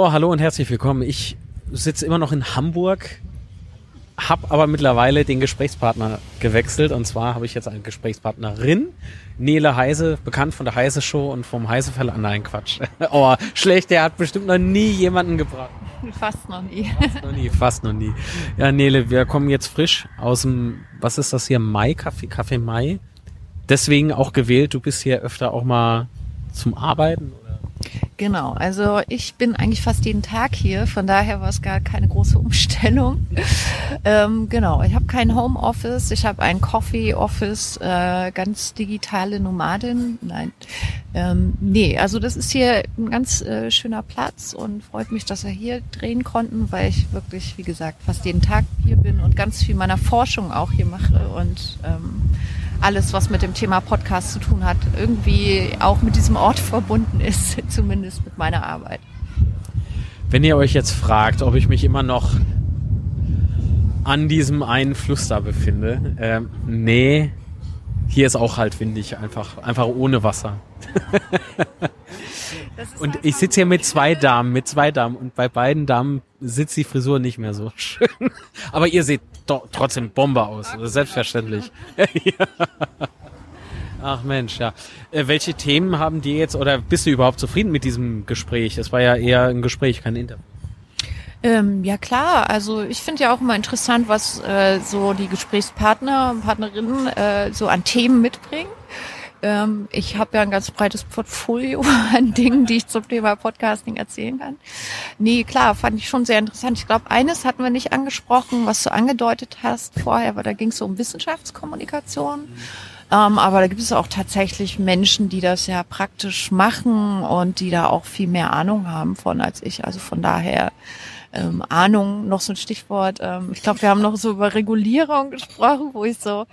So, hallo und herzlich willkommen. Ich sitze immer noch in Hamburg, habe aber mittlerweile den Gesprächspartner gewechselt. Und zwar habe ich jetzt eine Gesprächspartnerin, Nele Heise, bekannt von der Heise Show und vom Heise Verlag. Nein, Quatsch. oh, schlecht, der hat bestimmt noch nie jemanden gebracht. Fast noch nie. Fast noch nie, fast noch nie. Ja, Nele, wir kommen jetzt frisch aus dem, was ist das hier, Mai-Kaffee, Kaffee Mai. Deswegen auch gewählt, du bist hier öfter auch mal zum Arbeiten Genau, also ich bin eigentlich fast jeden Tag hier, von daher war es gar keine große Umstellung. ähm, genau, ich habe kein Homeoffice, ich habe ein Coffee Office, äh, ganz digitale Nomadin. Nein, ähm, nee, also das ist hier ein ganz äh, schöner Platz und freut mich, dass wir hier drehen konnten, weil ich wirklich, wie gesagt, fast jeden Tag hier bin und ganz viel meiner Forschung auch hier mache und ähm, alles, was mit dem Thema Podcast zu tun hat, irgendwie auch mit diesem Ort verbunden ist, zumindest mit meiner Arbeit. Wenn ihr euch jetzt fragt, ob ich mich immer noch an diesem einen Fluss da befinde, ähm, nee, hier ist auch halt windig, einfach, einfach ohne Wasser. und ich sitze hier mit zwei Damen, mit zwei Damen und bei beiden Damen sitzt die Frisur nicht mehr so schön. Aber ihr seht doch trotzdem Bombe aus, selbstverständlich. Ach Mensch, ja. Äh, welche Themen haben die jetzt oder bist du überhaupt zufrieden mit diesem Gespräch? Es war ja eher ein Gespräch, kein Interview. Ähm, ja klar, also ich finde ja auch immer interessant, was äh, so die Gesprächspartner und Partnerinnen äh, so an Themen mitbringen. Ähm, ich habe ja ein ganz breites Portfolio an Dingen, die ich zum Thema Podcasting erzählen kann. Nee, klar, fand ich schon sehr interessant. Ich glaube, eines hatten wir nicht angesprochen, was du angedeutet hast vorher, weil da ging es so um Wissenschaftskommunikation. Ähm, aber da gibt es auch tatsächlich Menschen, die das ja praktisch machen und die da auch viel mehr Ahnung haben von als ich. Also von daher ähm, Ahnung noch so ein Stichwort. Ähm, ich glaube, wir haben noch so über Regulierung gesprochen, wo ich so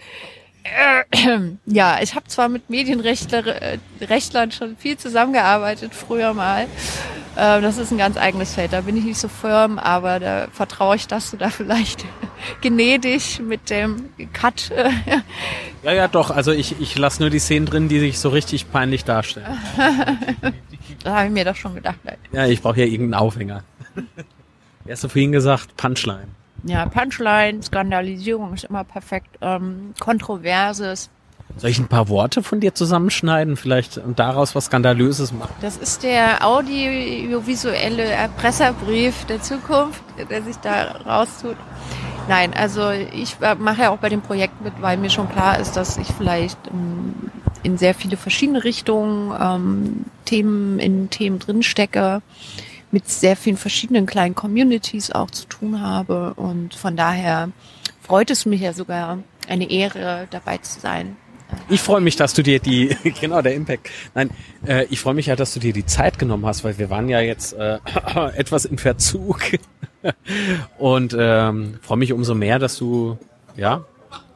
ja, ich habe zwar mit Medienrechtlern schon viel zusammengearbeitet, früher mal. Ähm, das ist ein ganz eigenes Feld, da bin ich nicht so firm, aber da vertraue ich, dass du da vielleicht gnädig mit dem Cut. ja, ja, doch. Also ich, ich lasse nur die Szenen drin, die sich so richtig peinlich darstellen. da habe ich mir doch schon gedacht. Ja, ich brauche ja irgendeinen Aufhänger. Wie hast du vorhin gesagt? Punchline ja, Punchline, Skandalisierung ist immer perfekt, ähm, Kontroverses. Soll ich ein paar Worte von dir zusammenschneiden, vielleicht und daraus was Skandalöses machen? Das ist der audiovisuelle Erpresserbrief der Zukunft, der sich da raustut. Nein, also ich mache ja auch bei dem Projekt mit, weil mir schon klar ist, dass ich vielleicht ähm, in sehr viele verschiedene Richtungen ähm, Themen in Themen drin stecke mit sehr vielen verschiedenen kleinen Communities auch zu tun habe. Und von daher freut es mich ja sogar eine Ehre, dabei zu sein. Ich freue mich, dass du dir die, genau, der Impact. Nein, äh, ich freue mich ja, dass du dir die Zeit genommen hast, weil wir waren ja jetzt äh, etwas im Verzug. Und ähm, freue mich umso mehr, dass du, ja,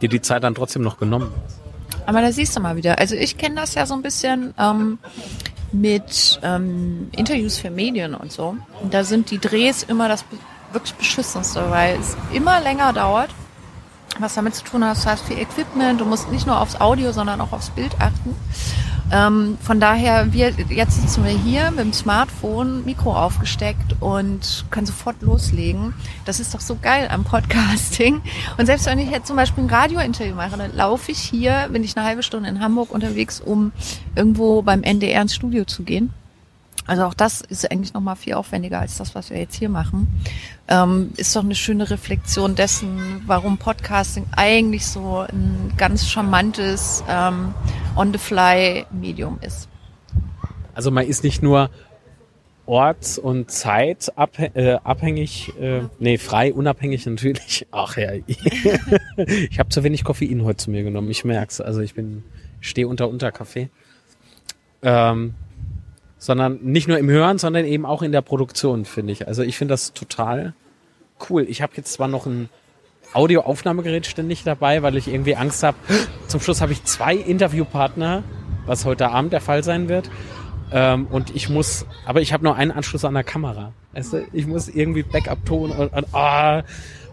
dir die Zeit dann trotzdem noch genommen hast. Aber da siehst du mal wieder. Also ich kenne das ja so ein bisschen. Ähm, mit ähm, Interviews für Medien und so. Und da sind die Drehs immer das wirklich beschissenste, weil es immer länger dauert. Was damit zu tun hat, du hast viel Equipment, du musst nicht nur aufs Audio, sondern auch aufs Bild achten. Ähm, von daher, wir, jetzt sitzen wir hier mit dem Smartphone, Mikro aufgesteckt und können sofort loslegen. Das ist doch so geil am Podcasting. Und selbst wenn ich jetzt zum Beispiel ein Radiointerview mache, dann laufe ich hier, bin ich eine halbe Stunde in Hamburg unterwegs, um irgendwo beim NDR ins Studio zu gehen. Also auch das ist eigentlich nochmal viel aufwendiger als das, was wir jetzt hier machen. Ähm, ist doch eine schöne Reflexion dessen, warum Podcasting eigentlich so ein ganz charmantes ähm, On-the-Fly-Medium ist. Also man ist nicht nur orts- und zeitabhängig, äh, äh, nee, frei, unabhängig natürlich. Ach ja, ich habe zu wenig Koffein heute zu mir genommen, ich merk's. Also ich bin, stehe unter Unterkaffee. Ähm, sondern nicht nur im Hören, sondern eben auch in der Produktion, finde ich. Also ich finde das total cool. Ich habe jetzt zwar noch ein Audioaufnahmegerät ständig dabei, weil ich irgendwie Angst habe. Zum Schluss habe ich zwei Interviewpartner, was heute Abend der Fall sein wird. Ähm, und ich muss, aber ich habe nur einen Anschluss an der Kamera. Du, ich muss irgendwie Backup-Ton und, und ah,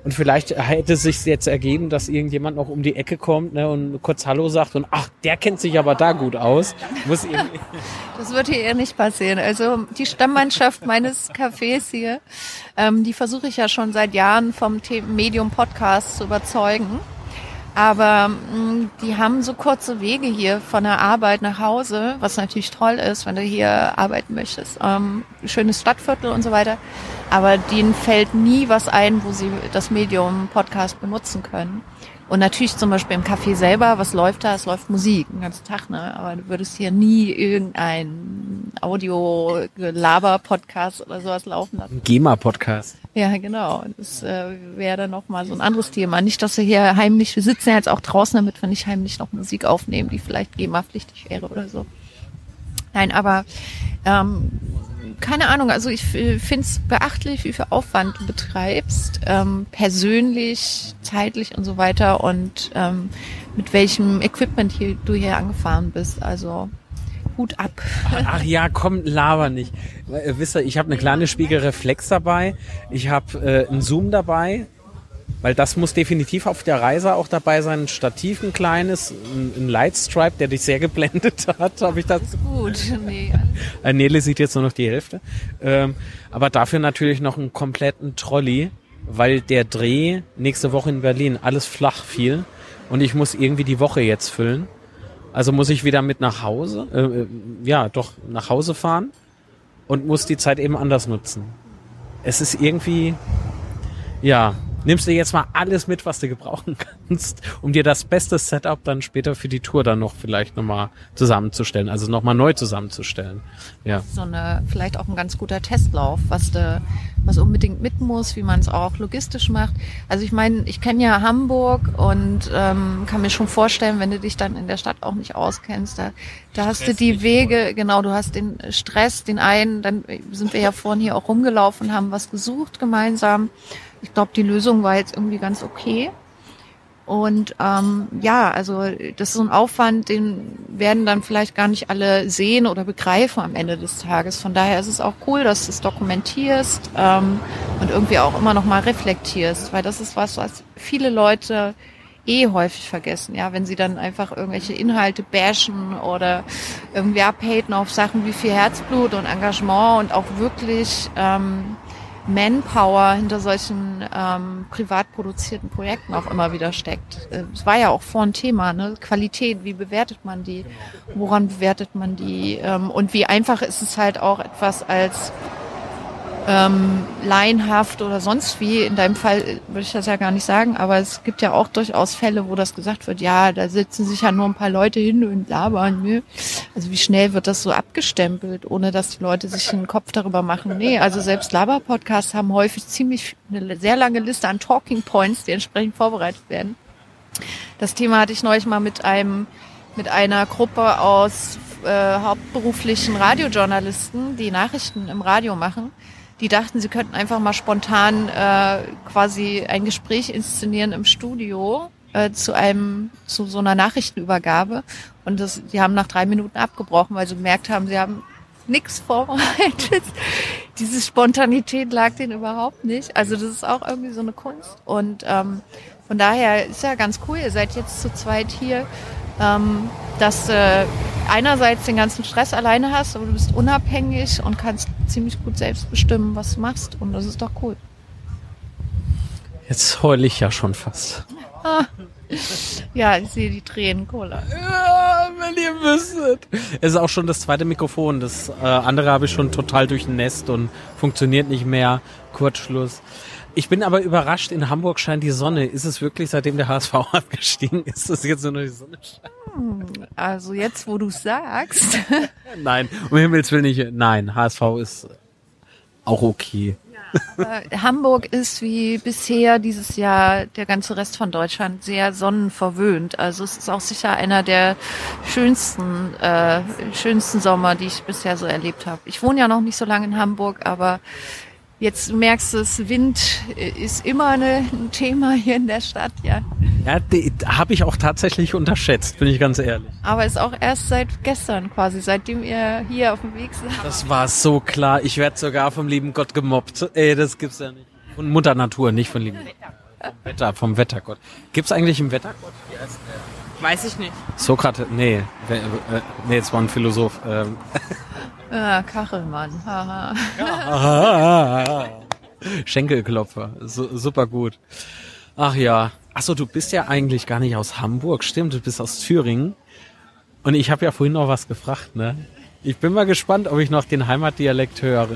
und vielleicht hätte es sich jetzt ergeben, dass irgendjemand noch um die Ecke kommt ne, und kurz Hallo sagt und ach, der kennt sich aber da gut aus. Muss das wird hier eher nicht passieren. Also die Stammmannschaft meines Cafés hier, ähm, die versuche ich ja schon seit Jahren vom Medium Podcast zu überzeugen. Aber mh, mm, die haben so kurze Wege hier von der Arbeit nach Hause, was natürlich toll ist, wenn du hier arbeiten möchtest. Ähm, schönes Stadtviertel und so weiter. Aber denen fällt nie was ein, wo sie das Medium Podcast benutzen können. Und natürlich zum Beispiel im Café selber, was läuft da? Es läuft Musik den ganzen Tag, ne? Aber du würdest hier nie irgendein Audio-Laber-Podcast oder sowas laufen lassen. GEMA-Podcast. Ja, genau. Das äh, wäre dann nochmal so ein anderes Thema. Nicht, dass wir hier heimlich, wir sitzen ja jetzt auch draußen, damit wir nicht heimlich noch Musik aufnehmen, die vielleicht GEMA-pflichtig wäre oder so. Nein, aber ähm, keine Ahnung, also ich finde es beachtlich, wie viel Aufwand du betreibst, ähm, persönlich, zeitlich und so weiter und ähm, mit welchem Equipment hier, du hier angefahren bist. Also Hut ab. Ach, ja, komm, laber nicht. Äh, wisst ihr, ich habe eine kleine Spiegelreflex dabei, ich habe äh, einen Zoom dabei, weil das muss definitiv auf der Reise auch dabei sein. Ein Stativ, ein kleines, ein, Lightstripe, der dich sehr geblendet hat, habe ich das. Gut, nee. Äh, Nele sieht jetzt nur noch die Hälfte. Ähm, aber dafür natürlich noch einen kompletten Trolley, weil der Dreh nächste Woche in Berlin alles flach fiel und ich muss irgendwie die Woche jetzt füllen. Also muss ich wieder mit nach Hause, äh, äh ja, doch nach Hause fahren und muss die Zeit eben anders nutzen. Es ist irgendwie, ja, nimmst du jetzt mal alles mit, was du gebrauchen kannst, um dir das beste Setup dann später für die Tour dann noch vielleicht nochmal zusammenzustellen, also nochmal neu zusammenzustellen. Ja. So eine, vielleicht auch ein ganz guter Testlauf, was du, was unbedingt mit muss, wie man es auch logistisch macht. Also ich meine, ich kenne ja Hamburg und ähm, kann mir schon vorstellen, wenn du dich dann in der Stadt auch nicht auskennst, da, da hast du die Wege, genau, du hast den Stress, den einen, dann sind wir ja vorhin hier auch rumgelaufen, haben was gesucht gemeinsam ich glaube, die Lösung war jetzt irgendwie ganz okay. Und ähm, ja, also das ist so ein Aufwand, den werden dann vielleicht gar nicht alle sehen oder begreifen am Ende des Tages. Von daher ist es auch cool, dass du es dokumentierst ähm, und irgendwie auch immer noch mal reflektierst, weil das ist was, was viele Leute eh häufig vergessen, ja, wenn sie dann einfach irgendwelche Inhalte bashen oder irgendwie abhaten auf Sachen wie viel Herzblut und Engagement und auch wirklich ähm, Manpower hinter solchen ähm, privat produzierten Projekten auch immer wieder steckt. Äh, es war ja auch vor ein Thema, ne? Qualität, wie bewertet man die, woran bewertet man die ähm, und wie einfach ist es halt auch etwas als ähm, laienhaft oder sonst wie. In deinem Fall würde ich das ja gar nicht sagen, aber es gibt ja auch durchaus Fälle, wo das gesagt wird, ja, da sitzen sich ja nur ein paar Leute hin und labern. Ne? Also wie schnell wird das so abgestempelt, ohne dass die Leute sich einen Kopf darüber machen? Nee, also selbst Laber-Podcasts haben häufig ziemlich eine sehr lange Liste an Talking Points, die entsprechend vorbereitet werden. Das Thema hatte ich neulich mal mit einem mit einer Gruppe aus äh, hauptberuflichen Radiojournalisten, die Nachrichten im Radio machen die dachten, sie könnten einfach mal spontan äh, quasi ein Gespräch inszenieren im Studio äh, zu einem zu so einer Nachrichtenübergabe und das, die haben nach drei Minuten abgebrochen, weil sie gemerkt haben, sie haben nichts vorbereitet. Diese Spontanität lag denen überhaupt nicht. Also das ist auch irgendwie so eine Kunst und ähm, von daher ist ja ganz cool. Ihr seid jetzt zu zweit hier ähm, dass du einerseits den ganzen Stress alleine hast, aber du bist unabhängig und kannst ziemlich gut selbst bestimmen, was du machst. Und das ist doch cool. Jetzt heule ich ja schon fast. Ja, ich sehe die Tränen, Cola. Ja, wenn ihr wüsstet. Es ist auch schon das zweite Mikrofon. Das äh, andere habe ich schon total durchnässt und funktioniert nicht mehr. Kurzschluss. Ich bin aber überrascht, in Hamburg scheint die Sonne. Ist es wirklich, seitdem der HSV abgestiegen ist, dass jetzt nur die Sonne scheint? Hm, also jetzt, wo du sagst. nein, um Himmels Willen nicht. Nein, HSV ist auch okay. Ja, Hamburg ist wie bisher dieses Jahr der ganze Rest von Deutschland sehr sonnenverwöhnt. Also es ist auch sicher einer der schönsten, äh, schönsten Sommer, die ich bisher so erlebt habe. Ich wohne ja noch nicht so lange in Hamburg, aber Jetzt merkst du, es Wind ist immer eine, ein Thema hier in der Stadt, ja. Ja, habe ich auch tatsächlich unterschätzt, bin ich ganz ehrlich. Aber ist auch erst seit gestern quasi, seitdem ihr hier auf dem Weg seid. Das war so klar. Ich werde sogar vom lieben Gott gemobbt. Ey, das gibt's ja nicht. Von Mutter Natur, nicht von lieben Gott. Vom Wetter, vom Wettergott. Gibt's eigentlich im Wettergott? Wie heißt der? Weiß ich nicht. Sokrates, nee, äh, nee, es war ein Philosoph. Ähm. Ah, Kachelmann. Haha. Schenkelklopfer. So, super gut. Ach ja. Achso, du bist ja eigentlich gar nicht aus Hamburg. Stimmt, du bist aus Thüringen. Und ich habe ja vorhin noch was gefragt, ne? Ich bin mal gespannt, ob ich noch den Heimatdialekt höre.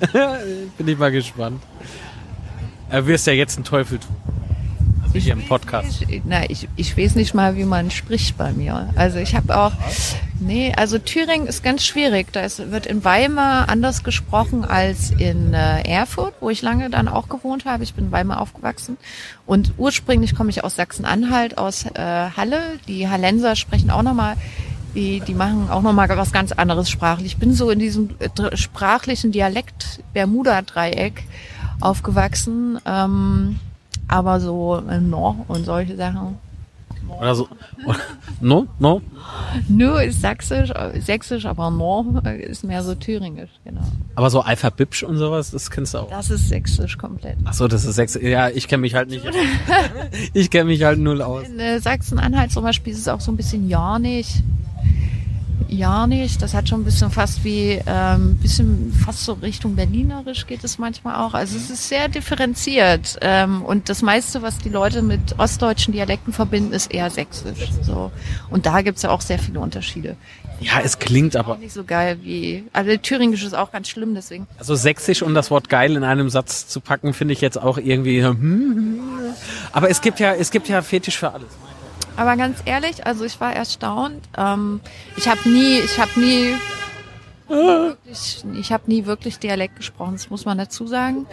bin ich mal gespannt. Er wirst ja jetzt einen Teufel tun ich hier im Podcast? Nicht, na, ich, ich weiß nicht mal, wie man spricht bei mir. Also ich habe auch, nee, also Thüringen ist ganz schwierig. Da wird in Weimar anders gesprochen als in äh, Erfurt, wo ich lange dann auch gewohnt habe. Ich bin in Weimar aufgewachsen. Und ursprünglich komme ich aus Sachsen-Anhalt, aus äh, Halle. Die Hallenser sprechen auch nochmal die, die machen auch nochmal was ganz anderes sprachlich. Ich bin so in diesem äh, sprachlichen Dialekt Bermuda-Dreieck aufgewachsen. Ähm, aber so äh, no und solche Sachen. Oder so. No, no? No ist sächsisch, äh, sächsisch, aber no ist mehr so thüringisch, genau. Aber so Alpha Bipsch und sowas, das kennst du auch. Das ist sächsisch komplett. Ach so, das ist sächsisch. Ja, ich kenne mich halt nicht. ich kenne mich halt null aus. In äh, Sachsen-Anhalt zum Beispiel ist es auch so ein bisschen ja nicht ja nicht. Das hat schon ein bisschen fast wie, ähm, bisschen fast so Richtung Berlinerisch geht es manchmal auch. Also es ist sehr differenziert. Ähm, und das meiste, was die Leute mit ostdeutschen Dialekten verbinden, ist eher sächsisch. So. Und da gibt's ja auch sehr viele Unterschiede. Ja, es klingt aber. Nicht so geil wie. Also Thüringisch ist auch ganz schlimm, deswegen. Also sächsisch und das Wort geil in einem Satz zu packen, finde ich jetzt auch irgendwie. Hm, hm, hm. Aber es gibt ja, es gibt ja Fetisch für alles. Aber ganz ehrlich, also ich war erstaunt. Ähm, ich habe nie, ich habe nie, wirklich, ich habe nie wirklich Dialekt gesprochen. Das muss man dazu sagen.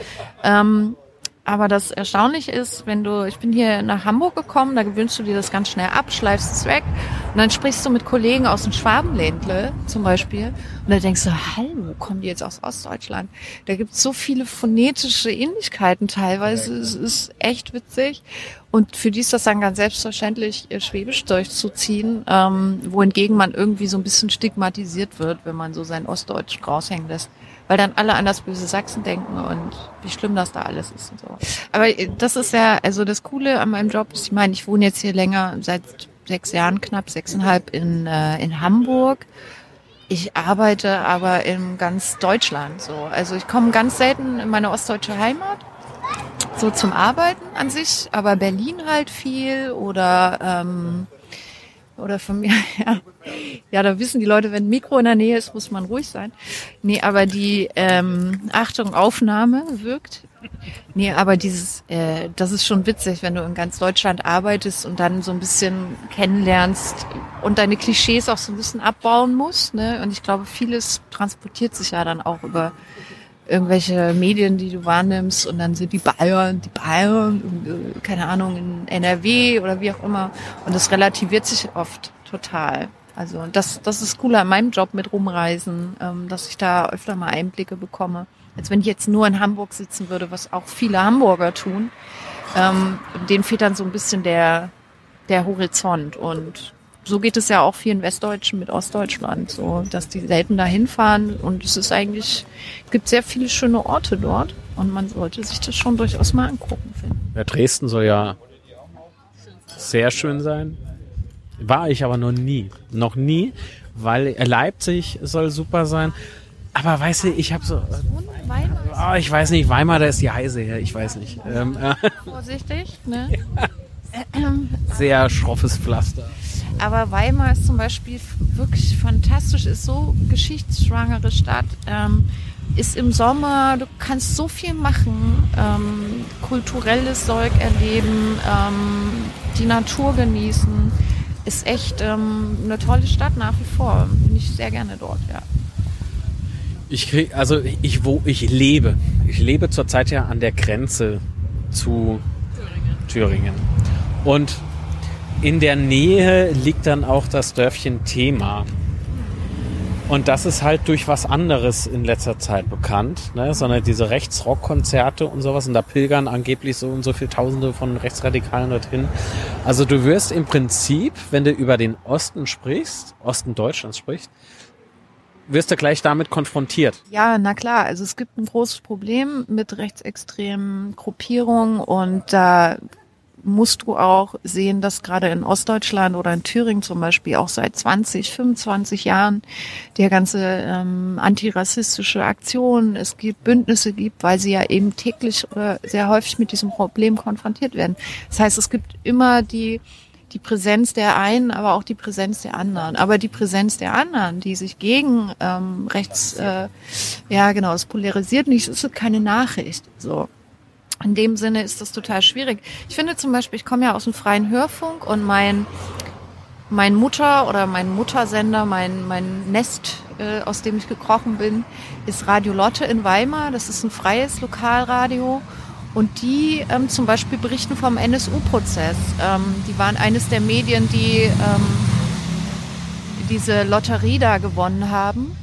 Ähm, aber das Erstaunliche ist, wenn du, ich bin hier nach Hamburg gekommen, da gewöhnst du dir das ganz schnell ab, schleifst es weg und dann sprichst du mit Kollegen aus dem Schwabenländle zum Beispiel. Und da denkst du, hallo, kommen die jetzt aus Ostdeutschland? Da gibt es so viele phonetische Ähnlichkeiten teilweise, es ist echt witzig. Und für die ist das dann ganz selbstverständlich, ihr Schwäbisch durchzuziehen, ähm, wohingegen man irgendwie so ein bisschen stigmatisiert wird, wenn man so sein Ostdeutsch raushängen lässt. Weil dann alle an das böse Sachsen denken und wie schlimm das da alles ist und so. Aber äh, das ist ja, also das Coole an meinem Job ist, ich meine, ich wohne jetzt hier länger, seit sechs Jahren, knapp sechseinhalb in, äh, in Hamburg. Ich arbeite aber in ganz Deutschland so. Also ich komme ganz selten in meine ostdeutsche Heimat, so zum Arbeiten an sich, aber Berlin halt viel oder ähm, oder von mir, ja. Ja, da wissen die Leute, wenn ein Mikro in der Nähe ist, muss man ruhig sein. Nee, aber die ähm, Achtung, Aufnahme wirkt. Nee, aber dieses, äh, das ist schon witzig, wenn du in ganz Deutschland arbeitest und dann so ein bisschen kennenlernst und deine Klischees auch so ein bisschen abbauen musst. Ne? Und ich glaube, vieles transportiert sich ja dann auch über irgendwelche Medien, die du wahrnimmst und dann sind die Bayern, die Bayern, äh, keine Ahnung, in NRW oder wie auch immer. Und das relativiert sich oft total. Also das, das ist cooler an meinem Job mit Rumreisen, ähm, dass ich da öfter mal Einblicke bekomme. Als wenn ich jetzt nur in Hamburg sitzen würde, was auch viele Hamburger tun. Ähm, denen fehlt dann so ein bisschen der, der Horizont. Und so geht es ja auch vielen Westdeutschen mit Ostdeutschland, so dass die selten dahin fahren und es ist eigentlich gibt sehr viele schöne Orte dort und man sollte sich das schon durchaus mal angucken finden. Ja, Dresden soll ja sehr schön sein. War ich aber noch nie, noch nie, weil Leipzig soll super sein. Aber weißt du, ich habe so. Weimar. Oh, ich weiß nicht, Weimar, da ist die Heise her, ich weiß nicht. Ähm, Vorsichtig, ne? Sehr schroffes Pflaster. Aber Weimar ist zum Beispiel wirklich fantastisch, ist so geschichtsschwangere Stadt. Ähm, ist im Sommer, du kannst so viel machen, ähm, kulturelles Zeug erleben, ähm, die Natur genießen. Ist echt ähm, eine tolle Stadt nach wie vor. Bin ich sehr gerne dort, ja. Ich krieg, also ich wo ich lebe. Ich lebe zurzeit ja an der Grenze zu Thüringen. Thüringen. Und in der Nähe liegt dann auch das Dörfchen Thema. Und das ist halt durch was anderes in letzter Zeit bekannt, ne? sondern diese Rechtsrockkonzerte und sowas. Und da pilgern angeblich so und so viele Tausende von Rechtsradikalen dorthin. Also du wirst im Prinzip, wenn du über den Osten sprichst, Osten Deutschlands sprichst, wirst du gleich damit konfrontiert. Ja, na klar. Also es gibt ein großes Problem mit rechtsextremen Gruppierungen und da musst du auch sehen, dass gerade in Ostdeutschland oder in Thüringen zum Beispiel auch seit 20, 25 Jahren der ganze ähm, antirassistische Aktion, es gibt Bündnisse gibt, weil sie ja eben täglich oder sehr häufig mit diesem Problem konfrontiert werden. Das heißt, es gibt immer die die Präsenz der einen, aber auch die Präsenz der anderen. Aber die Präsenz der anderen, die sich gegen ähm, rechts, äh, ja genau, es polarisiert nicht, es ist keine Nachricht. So in dem Sinne ist das total schwierig. Ich finde zum Beispiel, ich komme ja aus dem freien Hörfunk und mein mein Mutter oder mein Muttersender, mein, mein Nest, äh, aus dem ich gekrochen bin, ist Radio Lotte in Weimar. Das ist ein freies Lokalradio. Und die ähm, zum Beispiel berichten vom NSU-Prozess. Ähm, die waren eines der Medien, die ähm, diese Lotterie da gewonnen haben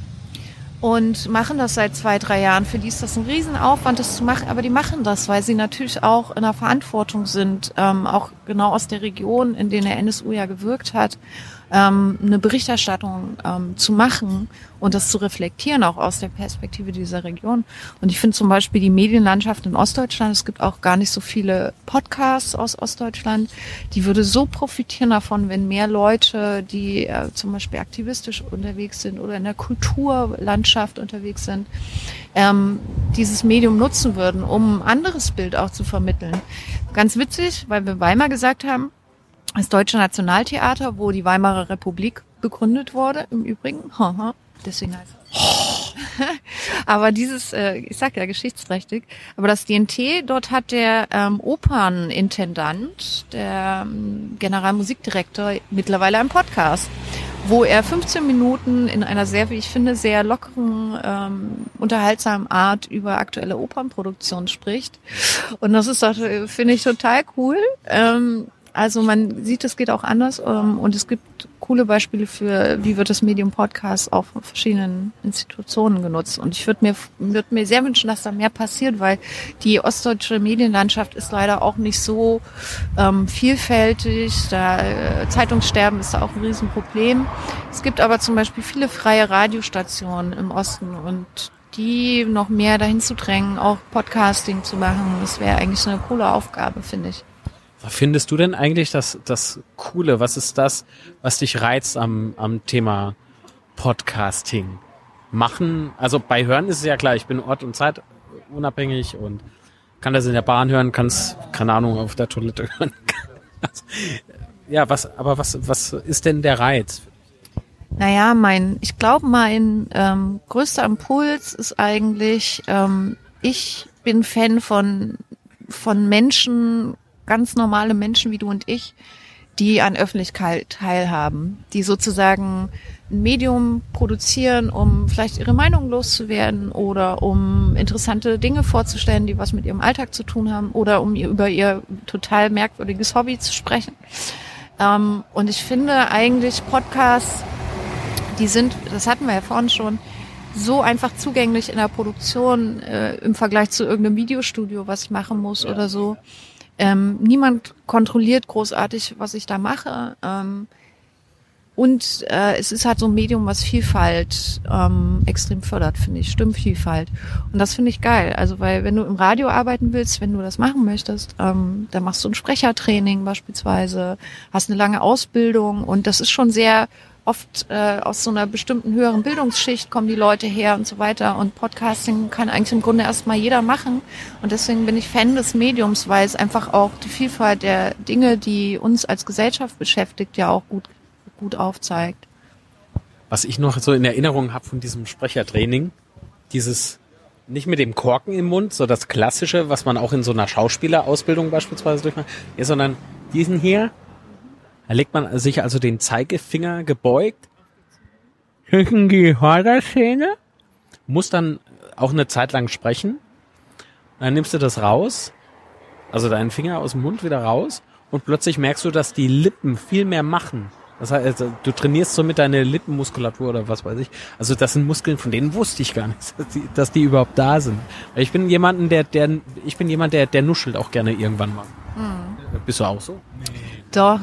und machen das seit zwei, drei Jahren. Für die ist das ein Riesenaufwand, das zu machen, aber die machen das, weil sie natürlich auch in der Verantwortung sind, ähm, auch genau aus der Region, in der der NSU ja gewirkt hat ähm, eine Berichterstattung ähm, zu machen und das zu reflektieren, auch aus der Perspektive dieser Region. Und ich finde zum Beispiel die Medienlandschaft in Ostdeutschland, es gibt auch gar nicht so viele Podcasts aus Ostdeutschland, die würde so profitieren davon, wenn mehr Leute, die äh, zum Beispiel aktivistisch unterwegs sind oder in der Kulturlandschaft unterwegs sind, ähm, dieses Medium nutzen würden, um ein anderes Bild auch zu vermitteln. Ganz witzig, weil wir Weimar gesagt haben, das Deutsche Nationaltheater, wo die Weimarer Republik begründet wurde, im Übrigen. Deswegen heißt es. aber dieses, äh, ich sag ja geschichtsträchtig, aber das DNT, dort hat der ähm, Opernintendant, der ähm, Generalmusikdirektor, mittlerweile einen Podcast, wo er 15 Minuten in einer sehr, wie ich finde, sehr lockeren, ähm, unterhaltsamen Art über aktuelle Opernproduktion spricht. Und das ist äh, finde ich, total cool. Ähm, also man sieht, es geht auch anders ähm, und es gibt coole Beispiele für, wie wird das Medium Podcast auf verschiedenen Institutionen genutzt. Und ich würde mir, würde mir sehr wünschen, dass da mehr passiert, weil die ostdeutsche Medienlandschaft ist leider auch nicht so ähm, vielfältig. Da, äh, Zeitungssterben ist da auch ein Riesenproblem. Es gibt aber zum Beispiel viele freie Radiostationen im Osten und die noch mehr dahin zu drängen, auch Podcasting zu machen, das wäre eigentlich eine coole Aufgabe, finde ich. Findest du denn eigentlich das, das Coole? Was ist das, was dich reizt am, am Thema Podcasting? Machen, also bei Hören ist es ja klar, ich bin Ort und Zeit unabhängig und kann das in der Bahn hören, kann es, keine Ahnung, auf der Toilette hören. ja, was, aber was, was ist denn der Reiz? Naja, mein, ich glaube, mein ähm, größter Impuls ist eigentlich, ähm, ich bin Fan von, von Menschen ganz normale Menschen wie du und ich, die an Öffentlichkeit teilhaben, die sozusagen ein Medium produzieren, um vielleicht ihre Meinung loszuwerden oder um interessante Dinge vorzustellen, die was mit ihrem Alltag zu tun haben oder um über ihr total merkwürdiges Hobby zu sprechen. Ähm, und ich finde eigentlich Podcasts, die sind, das hatten wir ja vorhin schon, so einfach zugänglich in der Produktion äh, im Vergleich zu irgendeinem Videostudio, was ich machen muss ja. oder so. Ähm, niemand kontrolliert großartig, was ich da mache. Ähm, und äh, es ist halt so ein Medium, was Vielfalt ähm, extrem fördert, finde ich, Stimmvielfalt. Und das finde ich geil. Also weil wenn du im Radio arbeiten willst, wenn du das machen möchtest, ähm, dann machst du ein Sprechertraining beispielsweise, hast eine lange Ausbildung und das ist schon sehr oft äh, aus so einer bestimmten höheren Bildungsschicht kommen die Leute her und so weiter. Und Podcasting kann eigentlich im Grunde erstmal jeder machen. Und deswegen bin ich Fan des Mediums, weil es einfach auch die Vielfalt der Dinge, die uns als Gesellschaft beschäftigt, ja auch gut, gut aufzeigt. Was ich noch so in Erinnerung habe von diesem Sprechertraining, dieses nicht mit dem Korken im Mund, so das Klassische, was man auch in so einer Schauspielerausbildung beispielsweise durchmacht, sondern diesen hier, da legt man sich also den Zeigefinger gebeugt zwischen die Vorderzähne, muss dann auch eine Zeit lang sprechen. Dann nimmst du das raus, also deinen Finger aus dem Mund wieder raus und plötzlich merkst du, dass die Lippen viel mehr machen Das heißt, also, du trainierst somit deine Lippenmuskulatur oder was weiß ich. Also das sind Muskeln, von denen wusste ich gar nicht, dass die, dass die überhaupt da sind. Ich bin jemanden, der, der, ich bin jemand, der, der nuschelt auch gerne irgendwann mal. Mhm. Bist du auch so? Doch,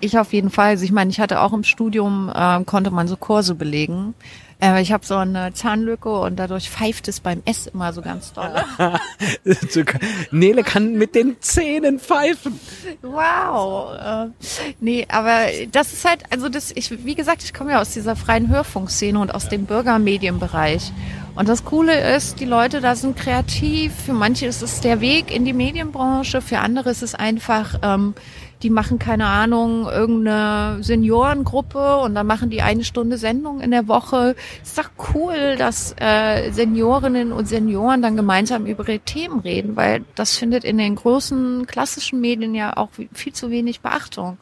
ich auf jeden Fall. Also ich meine, ich hatte auch im Studium, äh, konnte man so Kurse belegen. Äh, ich habe so eine Zahnlücke und dadurch pfeift es beim Essen immer so ganz doll. Nele kann mit den Zähnen pfeifen. Wow. Äh, nee, aber das ist halt, also das, ich, wie gesagt, ich komme ja aus dieser freien Hörfunkszene und aus dem Bürgermedienbereich. Und das Coole ist, die Leute da sind kreativ. Für manche ist es der Weg in die Medienbranche, für andere ist es einfach ähm, die machen keine Ahnung, irgendeine Seniorengruppe und dann machen die eine Stunde Sendung in der Woche. Ist doch cool, dass äh, Seniorinnen und Senioren dann gemeinsam über ihre Themen reden, weil das findet in den großen klassischen Medien ja auch viel zu wenig Beachtung.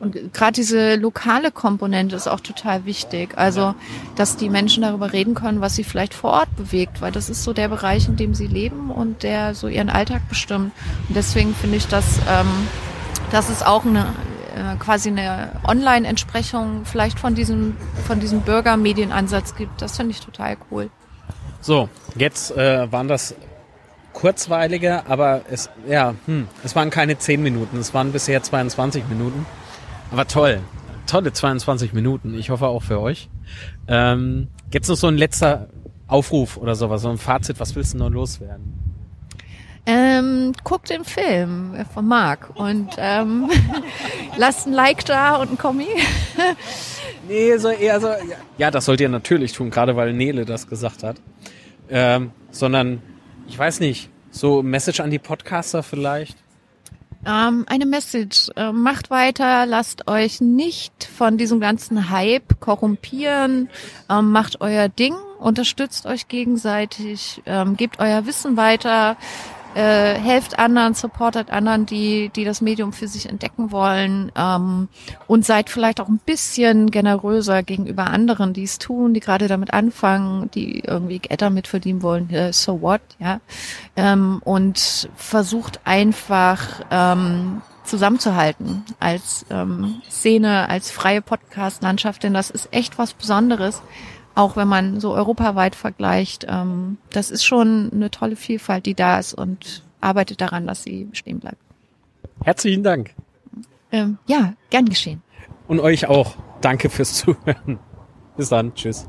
Und gerade diese lokale Komponente ist auch total wichtig. Also, dass die Menschen darüber reden können, was sie vielleicht vor Ort bewegt, weil das ist so der Bereich, in dem sie leben und der so ihren Alltag bestimmt. Und deswegen finde ich das ähm, dass es auch eine äh, quasi eine Online-Entsprechung vielleicht von diesem, von diesem Bürgermedienansatz gibt. Das finde ich total cool. So, jetzt äh, waren das kurzweilige, aber es, ja, hm, es waren keine 10 Minuten, es waren bisher 22 Minuten. Aber toll, tolle 22 Minuten. Ich hoffe auch für euch. Ähm, jetzt noch so ein letzter Aufruf oder sowas, so ein Fazit. Was willst du noch loswerden? Ähm, guckt den Film von Marc und ähm, lasst ein Like da und ein Kommi. nee, so eher so, ja, ja, das sollt ihr natürlich tun, gerade weil Nele das gesagt hat. Ähm, sondern, ich weiß nicht, so Message an die Podcaster vielleicht. Ähm, eine Message. Äh, macht weiter, lasst euch nicht von diesem ganzen Hype korrumpieren, ähm, macht euer Ding, unterstützt euch gegenseitig, ähm, gebt euer Wissen weiter, äh, helft anderen, supportet anderen, die, die das Medium für sich entdecken wollen ähm, und seid vielleicht auch ein bisschen generöser gegenüber anderen, die es tun, die gerade damit anfangen, die irgendwie Geld damit verdienen wollen. Äh, so what, ja. Ähm, und versucht einfach ähm, zusammenzuhalten als ähm, Szene, als freie Podcast-Landschaft, denn das ist echt was Besonderes auch wenn man so europaweit vergleicht, ähm, das ist schon eine tolle Vielfalt, die da ist und arbeitet daran, dass sie bestehen bleibt. Herzlichen Dank. Ähm, ja, gern geschehen. Und euch auch. Danke fürs Zuhören. Bis dann. Tschüss.